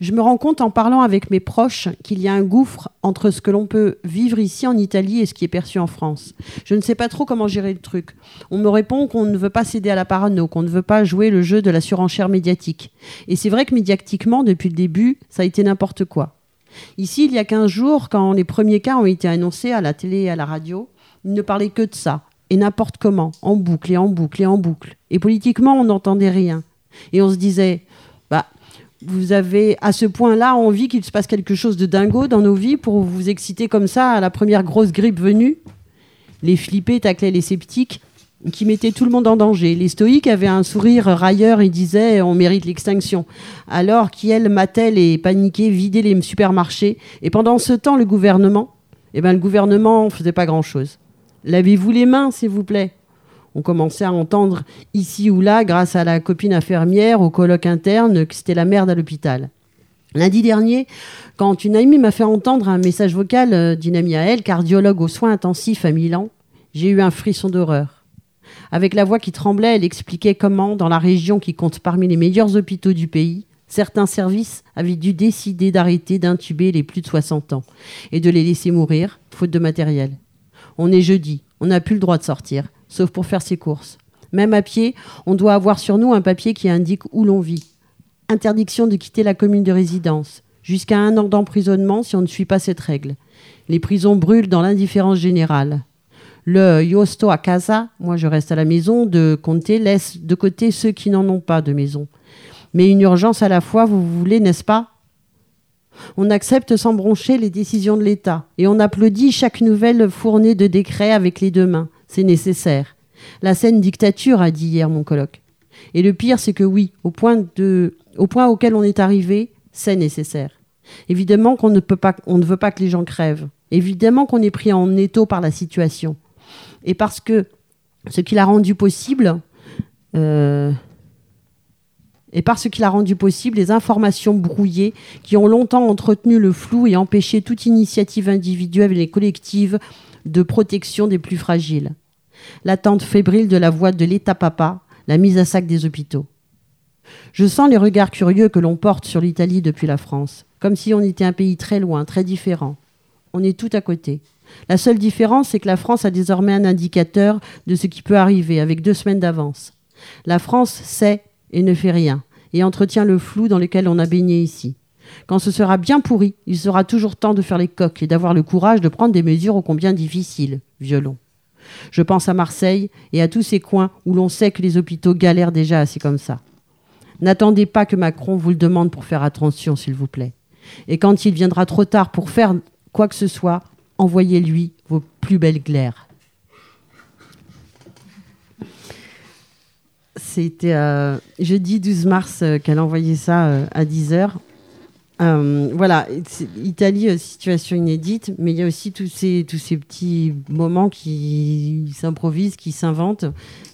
Je me rends compte en parlant avec mes proches qu'il y a un gouffre entre ce que l'on peut vivre ici en Italie et ce qui est perçu en France. Je ne sais pas trop comment gérer le truc. On me répond qu'on ne veut pas céder à la parano, qu'on ne veut pas jouer le jeu de la surenchère médiatique. Et c'est vrai que médiatiquement, depuis le début, ça a été n'importe quoi. Ici, il y a 15 jours, quand les premiers cas ont été annoncés à la télé et à la radio, ils ne parlaient que de ça, et n'importe comment, en boucle et en boucle et en boucle. Et politiquement, on n'entendait rien. Et on se disait, bah, vous avez à ce point-là envie qu'il se passe quelque chose de dingo dans nos vies pour vous exciter comme ça à la première grosse grippe venue? Les flippés taclaient les sceptiques qui mettaient tout le monde en danger. Les stoïques avaient un sourire railleur et disaient on mérite l'extinction. Alors qu'elles mataient les paniqués, vidaient les supermarchés. Et pendant ce temps, le gouvernement, eh ben, le gouvernement ne faisait pas grand-chose. Lavez-vous les mains, s'il vous plaît. On commençait à entendre ici ou là, grâce à la copine infirmière, au colloque interne, que c'était la merde à l'hôpital. Lundi dernier, quand une amie m'a fait entendre un message vocal euh, d'une amie à elle, cardiologue aux soins intensifs à Milan, j'ai eu un frisson d'horreur. Avec la voix qui tremblait, elle expliquait comment, dans la région qui compte parmi les meilleurs hôpitaux du pays, certains services avaient dû décider d'arrêter d'intuber les plus de 60 ans et de les laisser mourir, faute de matériel. On est jeudi, on n'a plus le droit de sortir, sauf pour faire ses courses. Même à pied, on doit avoir sur nous un papier qui indique où l'on vit. Interdiction de quitter la commune de résidence, jusqu'à un an d'emprisonnement si on ne suit pas cette règle. Les prisons brûlent dans l'indifférence générale. Le Io sto a casa, moi je reste à la maison, de Comté laisse de côté ceux qui n'en ont pas de maison. Mais une urgence à la fois, vous voulez, n'est-ce pas? On accepte sans broncher les décisions de l'État et on applaudit chaque nouvelle fournée de décrets avec les deux mains. C'est nécessaire. La scène dictature, a dit hier mon colloque. Et le pire, c'est que oui, au point, de, au point auquel on est arrivé, c'est nécessaire. Évidemment qu'on ne, peut pas, on ne veut pas que les gens crèvent. Évidemment qu'on est pris en étau par la situation. Et parce que ce qui l'a rendu possible, euh, et par ce qui l'a rendu possible, les informations brouillées qui ont longtemps entretenu le flou et empêché toute initiative individuelle et collective de protection des plus fragiles. L'attente fébrile de la voix de l'État papa, la mise à sac des hôpitaux. Je sens les regards curieux que l'on porte sur l'Italie depuis la France, comme si on était un pays très loin, très différent. On est tout à côté. La seule différence, c'est que la France a désormais un indicateur de ce qui peut arriver, avec deux semaines d'avance. La France sait et ne fait rien, et entretient le flou dans lequel on a baigné ici. Quand ce sera bien pourri, il sera toujours temps de faire les coques et d'avoir le courage de prendre des mesures ô combien difficiles. Violon. Je pense à Marseille et à tous ces coins où l'on sait que les hôpitaux galèrent déjà assez comme ça. N'attendez pas que Macron vous le demande pour faire attention, s'il vous plaît. Et quand il viendra trop tard pour faire quoi que ce soit, envoyez-lui vos plus belles glaires. C'était euh, jeudi 12 mars euh, qu'elle a envoyé ça euh, à 10h. Euh, voilà, Italie, situation inédite, mais il y a aussi tous ces, tous ces petits moments qui s'improvisent, qui s'inventent.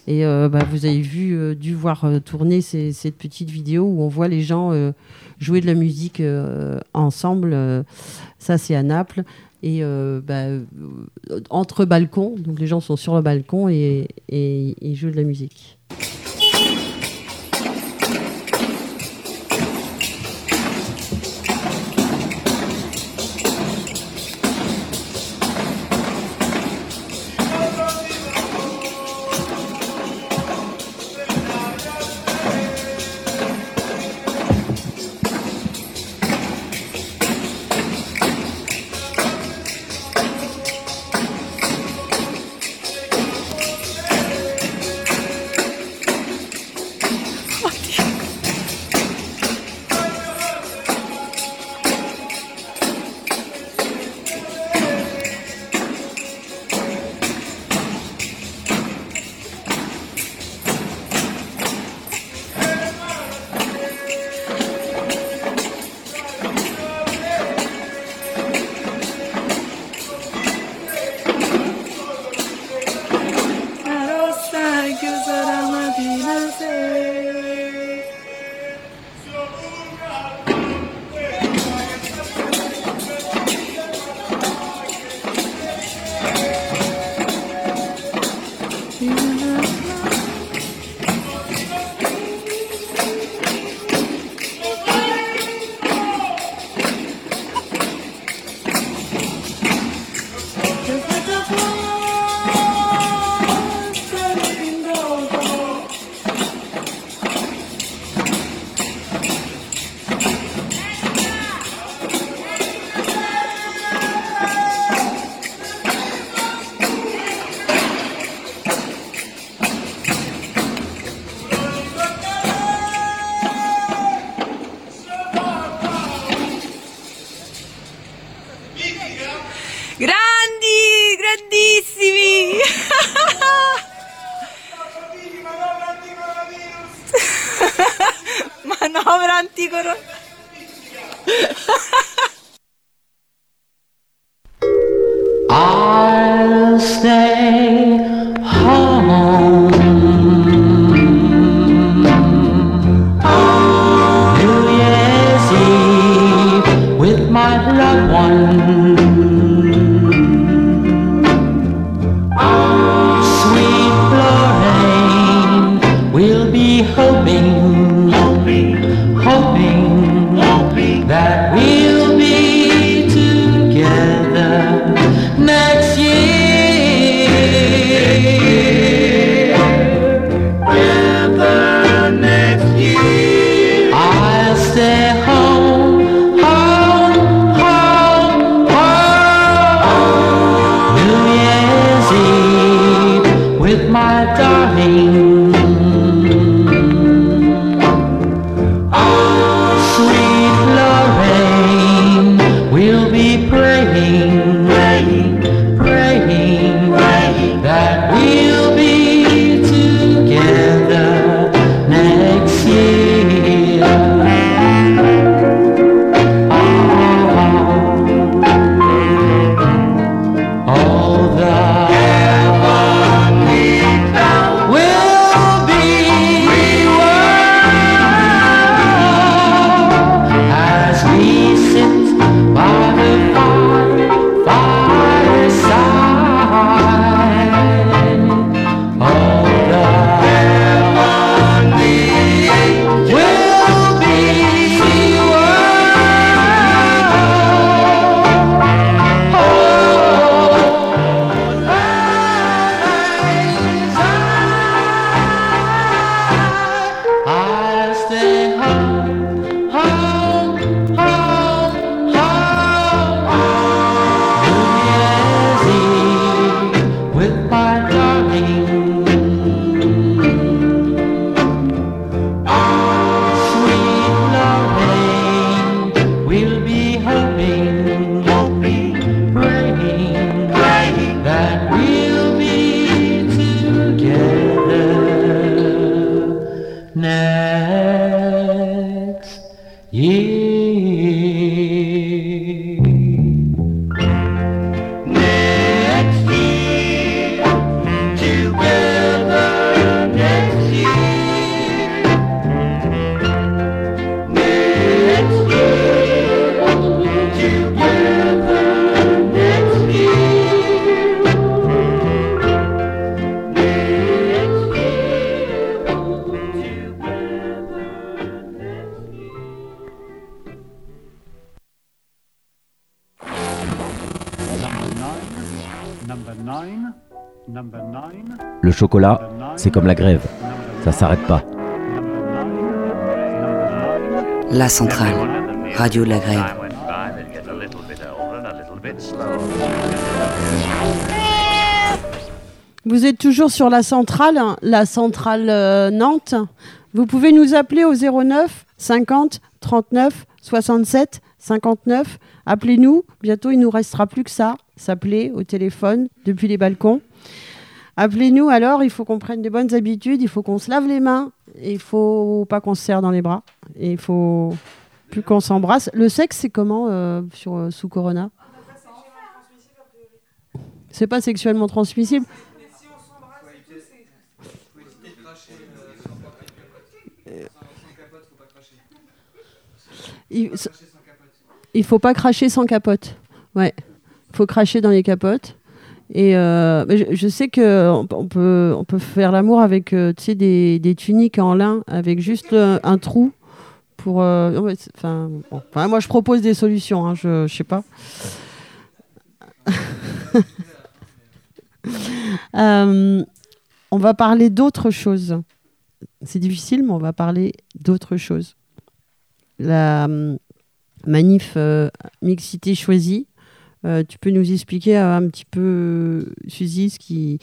Et bah, vous avez vu, dû voir tourner cette petite vidéo où on voit les gens jouer de la musique ensemble. ça, c'est à Naples. Et bah, entre balcons, donc les gens sont sur le balcon et, et, et jouent de la musique. Grandi, grandissimi! Manovra anticoronavirus! Manovra anticoronavirus! La grève. Ça s'arrête pas. La centrale, radio de la grève. Vous êtes toujours sur la centrale, hein, la centrale euh, Nantes. Vous pouvez nous appeler au 09 50 39 67 59. Appelez-nous. Bientôt, il nous restera plus que ça. S'appeler au téléphone depuis les balcons. Appelez-nous alors. Il faut qu'on prenne des bonnes habitudes. Il faut qu'on se lave les mains. Il faut pas qu'on se serre dans les bras. Et il faut plus qu'on s'embrasse. Le sexe, c'est comment euh, sur, euh, sous Corona? C'est pas sexuellement transmissible Il, il faut pas cracher sans capote. Ouais. Il faut cracher dans les capotes. Et euh, mais je, sais que on, peut, on peut faire l'amour avec euh, des, des tuniques en lin avec juste euh, un trou pour. Enfin, moi, je propose des solutions. hein, je, je sais pas. On va parler d'autre chose. C'est difficile, mais on va parler d'autre chose. La hum, manif mixité choisie. Euh, tu peux nous expliquer euh, un petit peu, euh, Suzy, ce qui.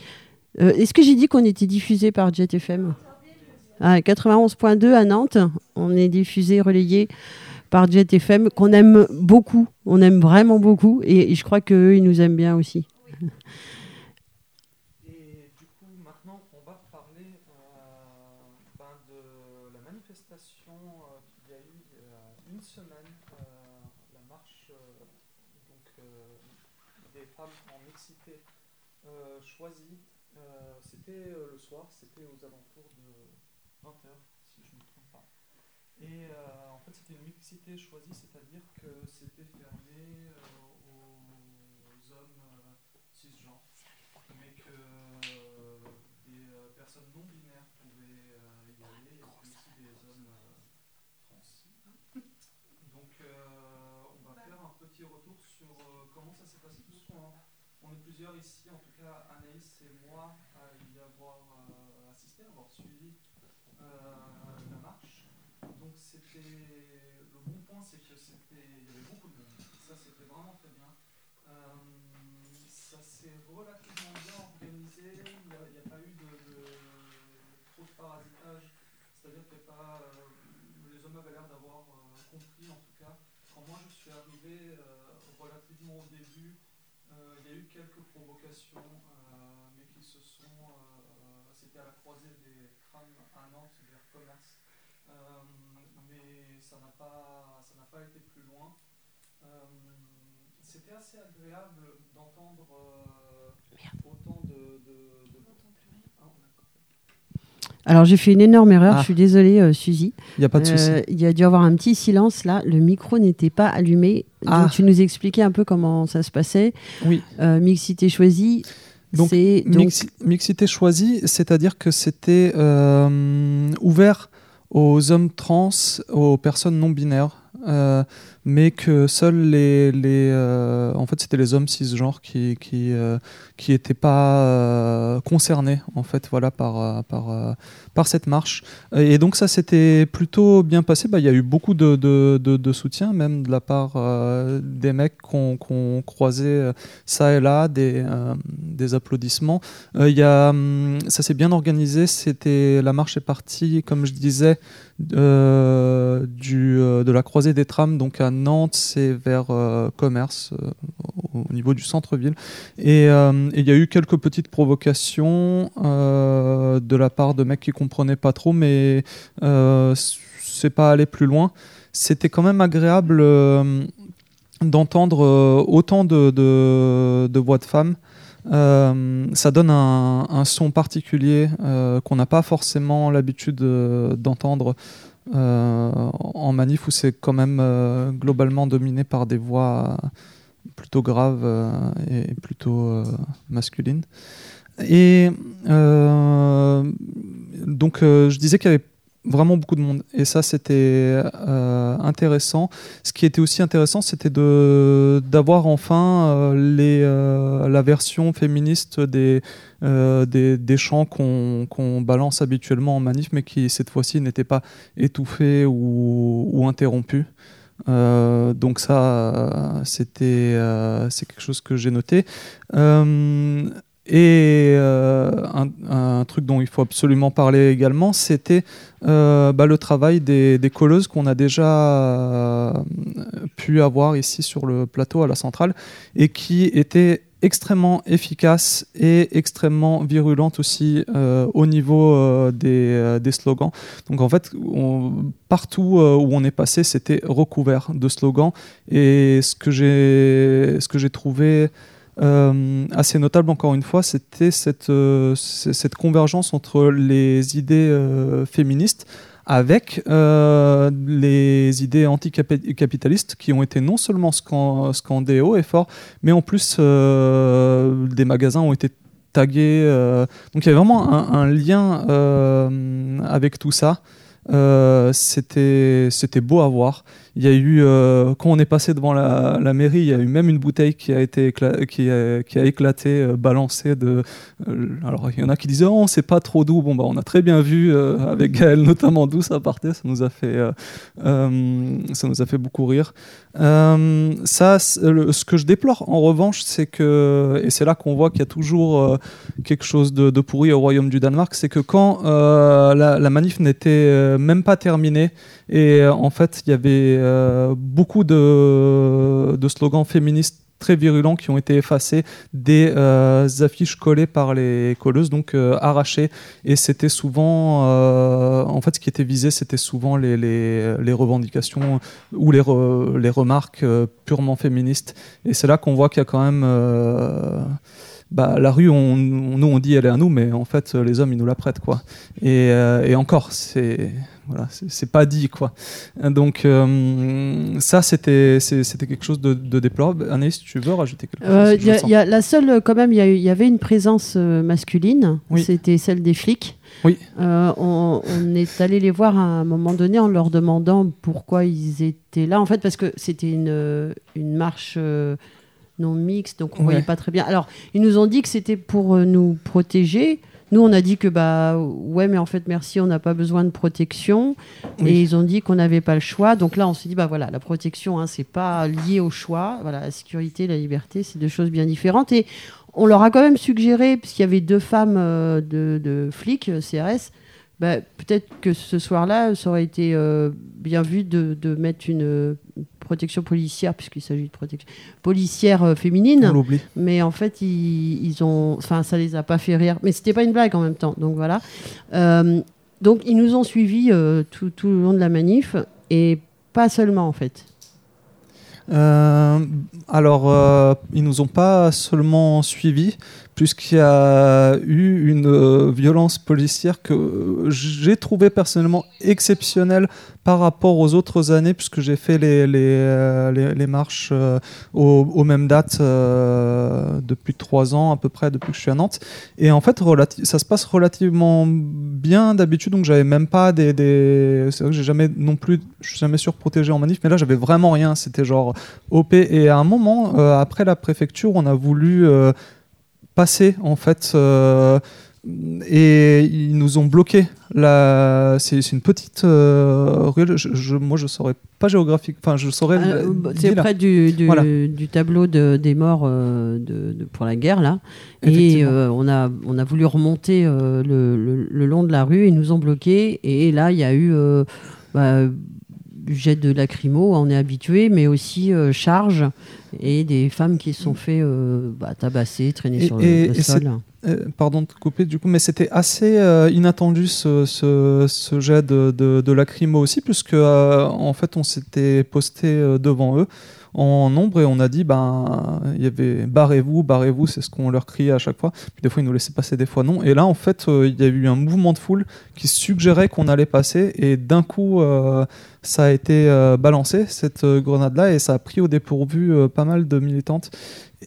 Est-ce que j'ai dit qu'on était diffusé par Jet FM ah, 91.2 à Nantes. On est diffusé, relayé par Jet FM, qu'on aime beaucoup. On aime vraiment beaucoup. Et, et je crois qu'eux, ils nous aiment bien aussi. Et du coup, maintenant, on va parler euh, ben, de la manifestation euh, qu'il y a eu il y a une semaine, euh, la marche euh, donc, euh, des femmes en mixité euh, choisie. Euh, c'était euh, le soir, c'était aux alentours de 20h, si je ne me trompe pas. Et euh, en fait, c'était une mixité choisie, c'est-à-dire que c'était fermé euh, aux hommes euh, cisgenres, mais que des personnes non binaires pouvaient y aller, et puis aussi des hommes trans. Donc, on va faire un petit retour sur comment ça s'est passé. Tous on, on est plusieurs ici, en tout cas Anaïs et moi, à y avoir euh, assisté, à avoir suivi euh, la marche. Donc c'était le bon point, c'est que c'était il y avait beaucoup de monde. Ça c'était vraiment très bien. Euh, ça s'est relativement bien organisé. Il n'y a, pas eu de, trop de parasitage. C'est-à-dire que pas, les hommes avaient l'air d'avoir compris en tout cas. Quand moi je suis arrivé relativement au début, il y a eu quelques provocations, euh, mais qui se sont. euh, C'était à la croisée des trams à Nantes vers commerce. Euh, mais ça n'a pas, ça n'a pas été plus loin. Euh, C'était assez agréable d'entendre euh, autant de. de, de... Ah, on a- Alors j'ai fait une énorme erreur, Ah. je suis désolée euh, Suzy. Il n'y a pas de souci. Euh, Il y a dû avoir un petit silence là, le micro n'était pas allumé. Ah. Donc tu nous expliquais un peu comment ça se passait. Oui. Euh, mixité choisie, Donc, c'est donc Mixi- mixité choisie, c'est-à-dire que c'était euh, ouvert aux hommes trans, aux personnes non binaires, mais que seuls les, les euh, en fait c'était les hommes cisgenres qui qui euh, qui étaient pas euh, concernés en fait voilà par par par cette marche. Et donc ça s'était plutôt bien passé. Bah il y a eu beaucoup de, de, soutien même de la part des mecs qu'on qu'on croisait ça et là des des applaudissements. Il y a hum, ça s'est bien organisé. C'était la marche est partie comme je disais du, de la croisée des trams, donc Nantes, c'est vers euh, Commerce, euh, au niveau du centre-ville. Et euh, et il y a eu quelques petites provocations de la part de mecs qui comprenaient pas trop, mais c'est pas allé plus loin. C'était quand même agréable d'entendre autant de, voix de femmes. Ça donne un, son particulier qu'on n'a pas forcément l'habitude d'entendre en manif où c'est quand même euh, globalement dominé par des voix plutôt graves euh, et plutôt euh, masculines. Et euh, donc euh, je disais qu'il y avait vraiment beaucoup de monde et ça c'était euh, intéressant. Ce qui était aussi intéressant c'était d'avoir enfin euh, les euh, la version féministe des des, chants qu'on qu'on balance habituellement en manif mais qui cette fois-ci n'étaient pas étouffés ou, ou interrompus. Donc ça, c'était c'est quelque chose que j'ai noté. Et euh, un, truc dont il faut absolument parler également, c'était euh, bah, le travail des, des colleuses qu'on a déjà euh, pu avoir ici sur le plateau à la centrale et qui étaient extrêmement efficaces et extrêmement virulentes aussi au niveau des, slogans. Donc en fait, partout où on est passé, c'était recouvert de slogans. Et ce que j'ai trouvé euh, assez notable encore une fois, c'était cette, euh, convergence entre les idées euh, féministes avec euh, les idées anticapitalistes qui ont été non seulement scan- scandées haut et fort, mais en plus des magasins ont été tagués. donc il y avait vraiment un, lien avec tout ça. C'était beau à voir. Il y a eu euh, quand on est passé devant la, la mairie, il y a eu même une bouteille qui a été écla- qui a, qui a éclaté, euh, balancée de. euh, alors il y en a qui disaient oh c'est pas trop doux. Bon bah on a très bien vu avec Gaël notamment d'où ça partait. Ça nous a fait ça nous a fait beaucoup rire. Ça, le- ce que je déplore en revanche, c'est que et c'est là qu'on voit qu'il y a toujours quelque chose de, de pourri au royaume du Danemark, c'est que quand la, la manif n'était même pas terminée et euh, en fait il y avait euh, beaucoup de, slogans féministes très virulents qui ont été effacés, des euh, affiches collées par les colleuses, donc arrachées. Et c'était souvent, en fait, ce qui était visé, c'était souvent les, revendications ou les, re- les remarques purement féministes. Et c'est là qu'on voit qu'il y a quand même. Bah, la rue, on, nous on dit elle est à nous, mais en fait les hommes ils nous la prêtent quoi. Et, euh, et encore, c'est voilà, c'est pas dit quoi. Donc euh, ça c'était c'était quelque chose de, de déplorable. Anaïs, tu veux rajouter quelque chose Euh, Je y a- sens. y a la seule, quand même, il y, avait une présence masculine. Oui. C'était celle des flics. Oui. On, on est allé les voir à un moment donné en leur demandant pourquoi ils étaient là. En fait, parce que c'était une, une marche non mixte, donc on Ouais. voyait pas très bien. Alors, ils nous ont dit que c'était pour euh, nous protéger. Nous, on a dit que bah ouais, mais en fait, merci, on n'a pas besoin de protection. Oui. Et ils ont dit qu'on n'avait pas le choix. Donc là, on s'est dit bah voilà, la protection, hein, c'est pas lié au choix. Voilà, la sécurité, la liberté, c'est deux choses bien différentes. Et on leur a quand même suggéré, puisqu'il y avait deux femmes euh, de, de flics CRS, bah, peut-être que ce soir-là, ça aurait été euh, bien vu de, de mettre une protection policière, puisqu'il s'agit de protection policière euh, féminine. On l'oublie. Mais en fait, ils, ils ont, enfin, ça les a pas fait rire. Mais c'était pas une blague en même temps. Donc voilà. Euh, donc ils nous ont suivis euh, tout, tout le long de la manif et pas seulement en fait. Euh, alors, euh, ils nous ont pas seulement suivis, puisqu'il y a eu une euh, violence policière que j'ai trouvé personnellement exceptionnelle par rapport aux autres années, puisque j'ai fait les, les, euh, les- marches euh, aux, aux mêmes dates euh, depuis trois ans à peu près, depuis que je suis à Nantes. Et en fait, ça se passe relativement bien d'habitude, donc j'avais même pas des. des... C'est vrai que j'ai jamais non plus, je suis jamais surprotégé en manif, mais là j'avais vraiment rien. C'était genre OP. Et à un moment, après la préfecture, on a voulu passer en fait. euh, et ils nous ont bloqué. La... C'est une petite euh, ruelle. Je, je- moi, je saurais pas géographique. Enfin, je saurais. La- bah, c'est près du, du, Voilà. du tableau de- des morts euh, de, de- pour la guerre là. Et euh, on a on a voulu remonter le, le- le long de la rue. Ils nous ont bloqués. Et là, il y a eu bah, jet de lacrymo, on est habitué, mais aussi euh, charge et des femmes qui se sont fait euh, bah, tabasser, traîner Et- sur le, et- le et sol. Euh, pardon de te couper du coup, mais c'était assez euh, inattendu ce, jet de, de, lacrymo aussi, puisque euh, en fait on s'était posté devant eux en nombre et on a dit ben il y avait barrez-vous, barrez-vous, c'est ce qu'on leur criait à chaque fois. Puis des fois ils nous laissaient passer, des fois non. Et là en fait il y a eu un mouvement de foule qui suggérait qu'on allait passer et d'un coup ça a été balancé cette grenade là et ça a pris au dépourvu pas mal de militantes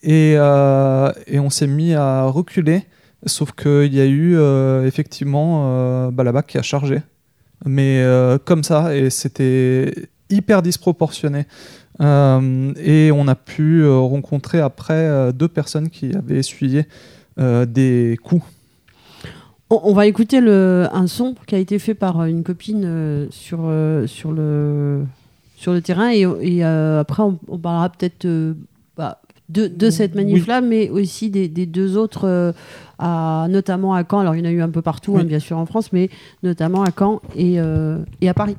et, euh, et on s'est mis à reculer. Sauf qu'il y a eu euh, effectivement euh, bah, la BAC qui a chargé. Mais comme ça, et c'était hyper disproportionné. Et on a pu rencontrer après deux personnes qui avaient essuyé des coups. On, va écouter un son qui a été fait par une copine sur, sur, le, sur le terrain et, après on, parlera peut-être bah, de, de cette manif-là, mais aussi des, des deux autres, euh, à, notamment à Caen. Alors il y en a eu un peu partout, Oui. hein, bien sûr en France, mais notamment à Caen et, euh, et à Paris.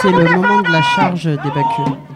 C'est le moment de la charge des Bacchus.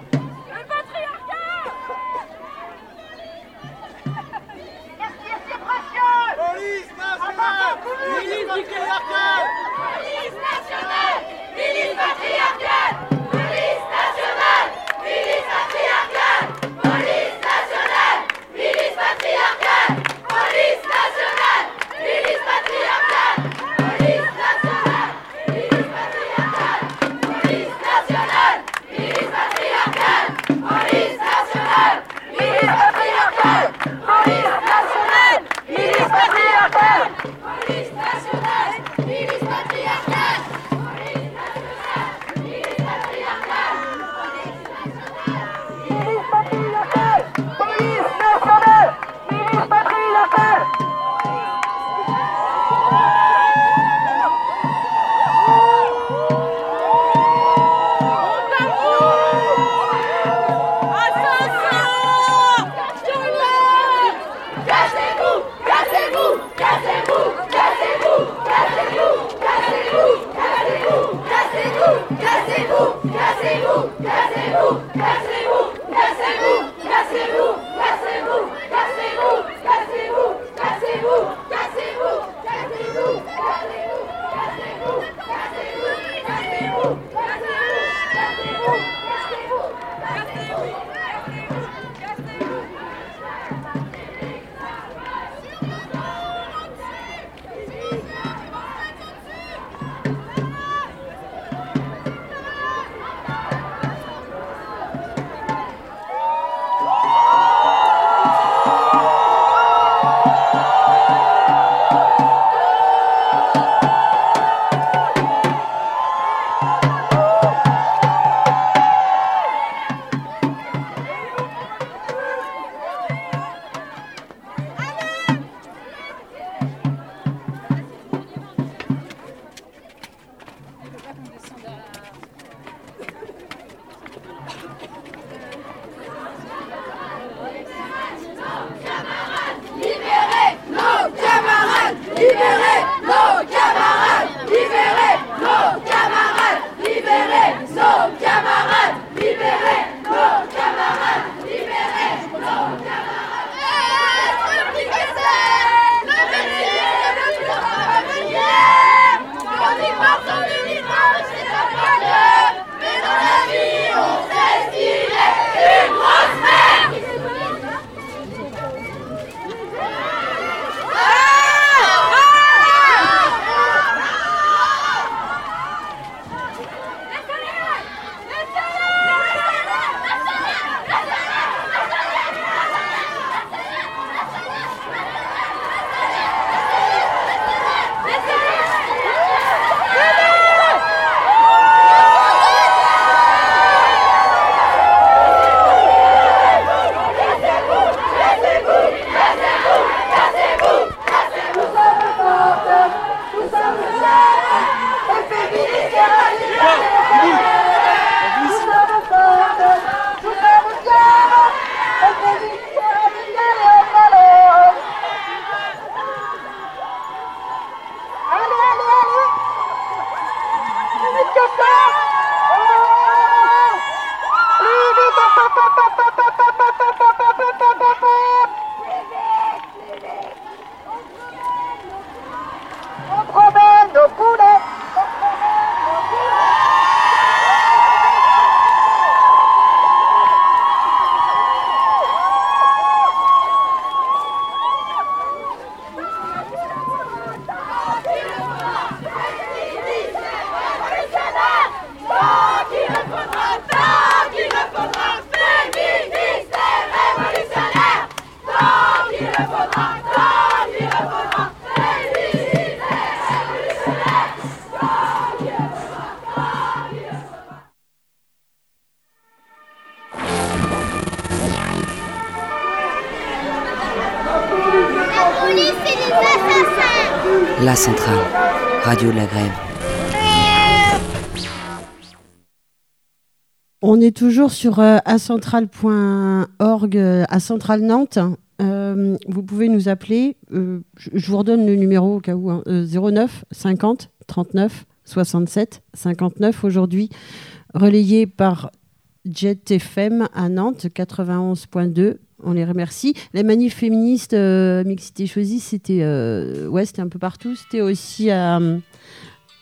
La centrale, radio de la grève. On est toujours sur euh, acentral.org euh, Nantes. Euh, vous pouvez nous appeler. euh, je, vous redonne le numéro au cas où. hein, euh, 09 50 39 67 59 aujourd'hui, relayé par Jet FM à Nantes 91.2. On les remercie. Les manifs féministes euh, mixité choisie, c'était euh, ouais, un peu partout. C'était aussi à,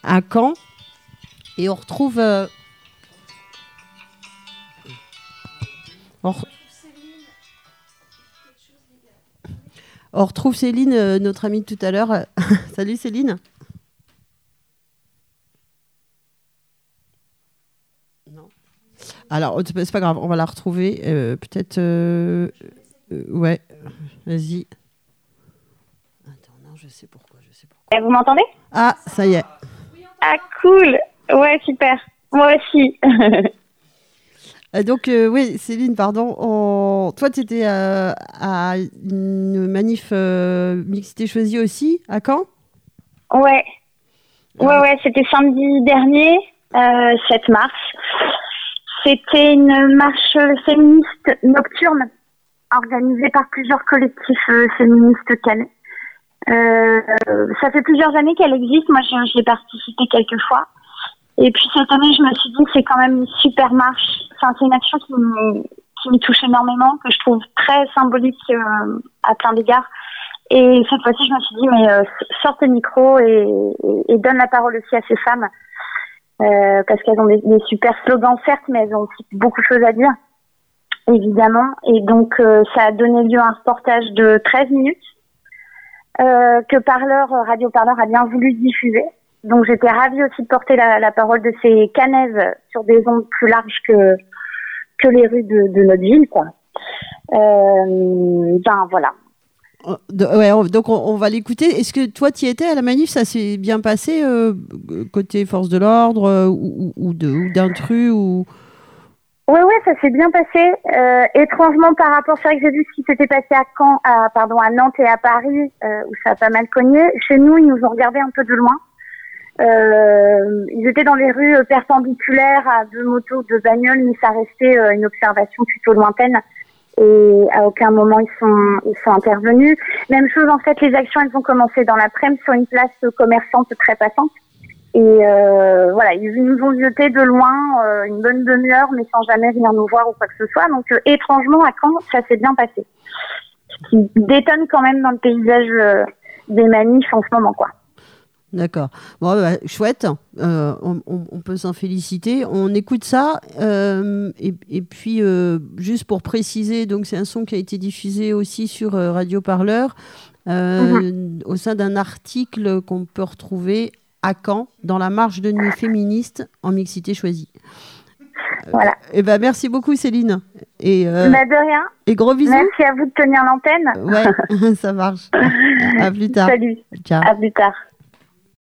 à Caen. Et on retrouve. euh, on, on retrouve Céline, euh, notre amie de tout à l'heure. Salut Céline. Alors, c'est pas- grave, on va la retrouver. euh, Peut-être. euh, euh, ouais, vas-y. Attends, non, je sais pourquoi. Je sais pourquoi. Eh, Vous m'entendez? Ah, ça y est. Ah, cool. Ouais, super. Moi aussi. Donc, euh, oui, Céline, pardon. on- Toi, tu étais à une manif euh, mixité choisie aussi, à Caen? Ouais. Ouais, ouais, c'était samedi dernier, euh, 7 mars. C'était une marche féministe nocturne organisée par plusieurs collectifs euh, féministes calais. Euh, ça fait plusieurs années qu'elle existe. Moi, j'y j'y ai participé quelques fois. Et puis cette année, je me suis dit, c'est quand même une super marche. Enfin, c'est une action qui me, touche énormément, que je trouve très symbolique euh, à plein d'égards. Et cette fois-ci, je me suis dit, mais euh, micros et, et, et donne la parole aussi à ces femmes. Euh, parce qu'elles ont des, des super slogans, certes, mais elles ont aussi beaucoup de choses à dire, évidemment. Et donc, euh, ça a donné lieu à un reportage de 13 minutes euh, que Parleur, Radio Parleur a bien voulu diffuser. Donc, j'étais ravie aussi de porter la, la parole de ces canaises sur des ondes plus larges que, que les rues de, de notre ville, quoi. Euh, ben, voilà. Donc, on, va l'écouter. Est-ce que toi, tu étais à la manif? Ça s'est bien passé euh, côté force de l'ordre euh, ou, ou, ou d'intrus ou... Oui, ça s'est bien passé. Euh, étrangement, par rapport, c'est vrai que j'ai vu ce qui s'était passé à Caen, à, Nantes et à Paris, où ça a pas mal cogné. Chez nous, ils nous ont regardé un peu de loin. Ils étaient dans les rues perpendiculaires à deux motos, deux bagnoles, mais ça restait une observation plutôt lointaine. Et à aucun moment ils sont ils sont intervenus. Même chose en fait, les actions elles ont commencé dans l'après-midi sur une place commerçante très passante. Et euh, voilà, ils nous ont jetés de loin euh, une bonne demi-heure, mais sans jamais venir nous voir ou quoi que ce soit. Donc euh, étrangement, à Caen, ça s'est bien passé. Ce qui détonne quand même dans le paysage euh, des manifs en ce moment, quoi. D'accord. Bon, bah, chouette. Euh, on, on- peut s'en féliciter. On écoute ça. euh, et, et puis, euh, juste pour préciser, donc c'est un son qui a été diffusé aussi sur Radio Parleur euh, au sein d'un article qu'on peut retrouver à Caen dans la marche de nuit féministe en mixité choisie. Voilà. Et ben merci beaucoup Céline. Et, euh, Bah, de rien. et gros bisous. Merci à vous de tenir l'antenne. Ouais, ça marche. À plus tard. Salut. Ciao. À plus tard.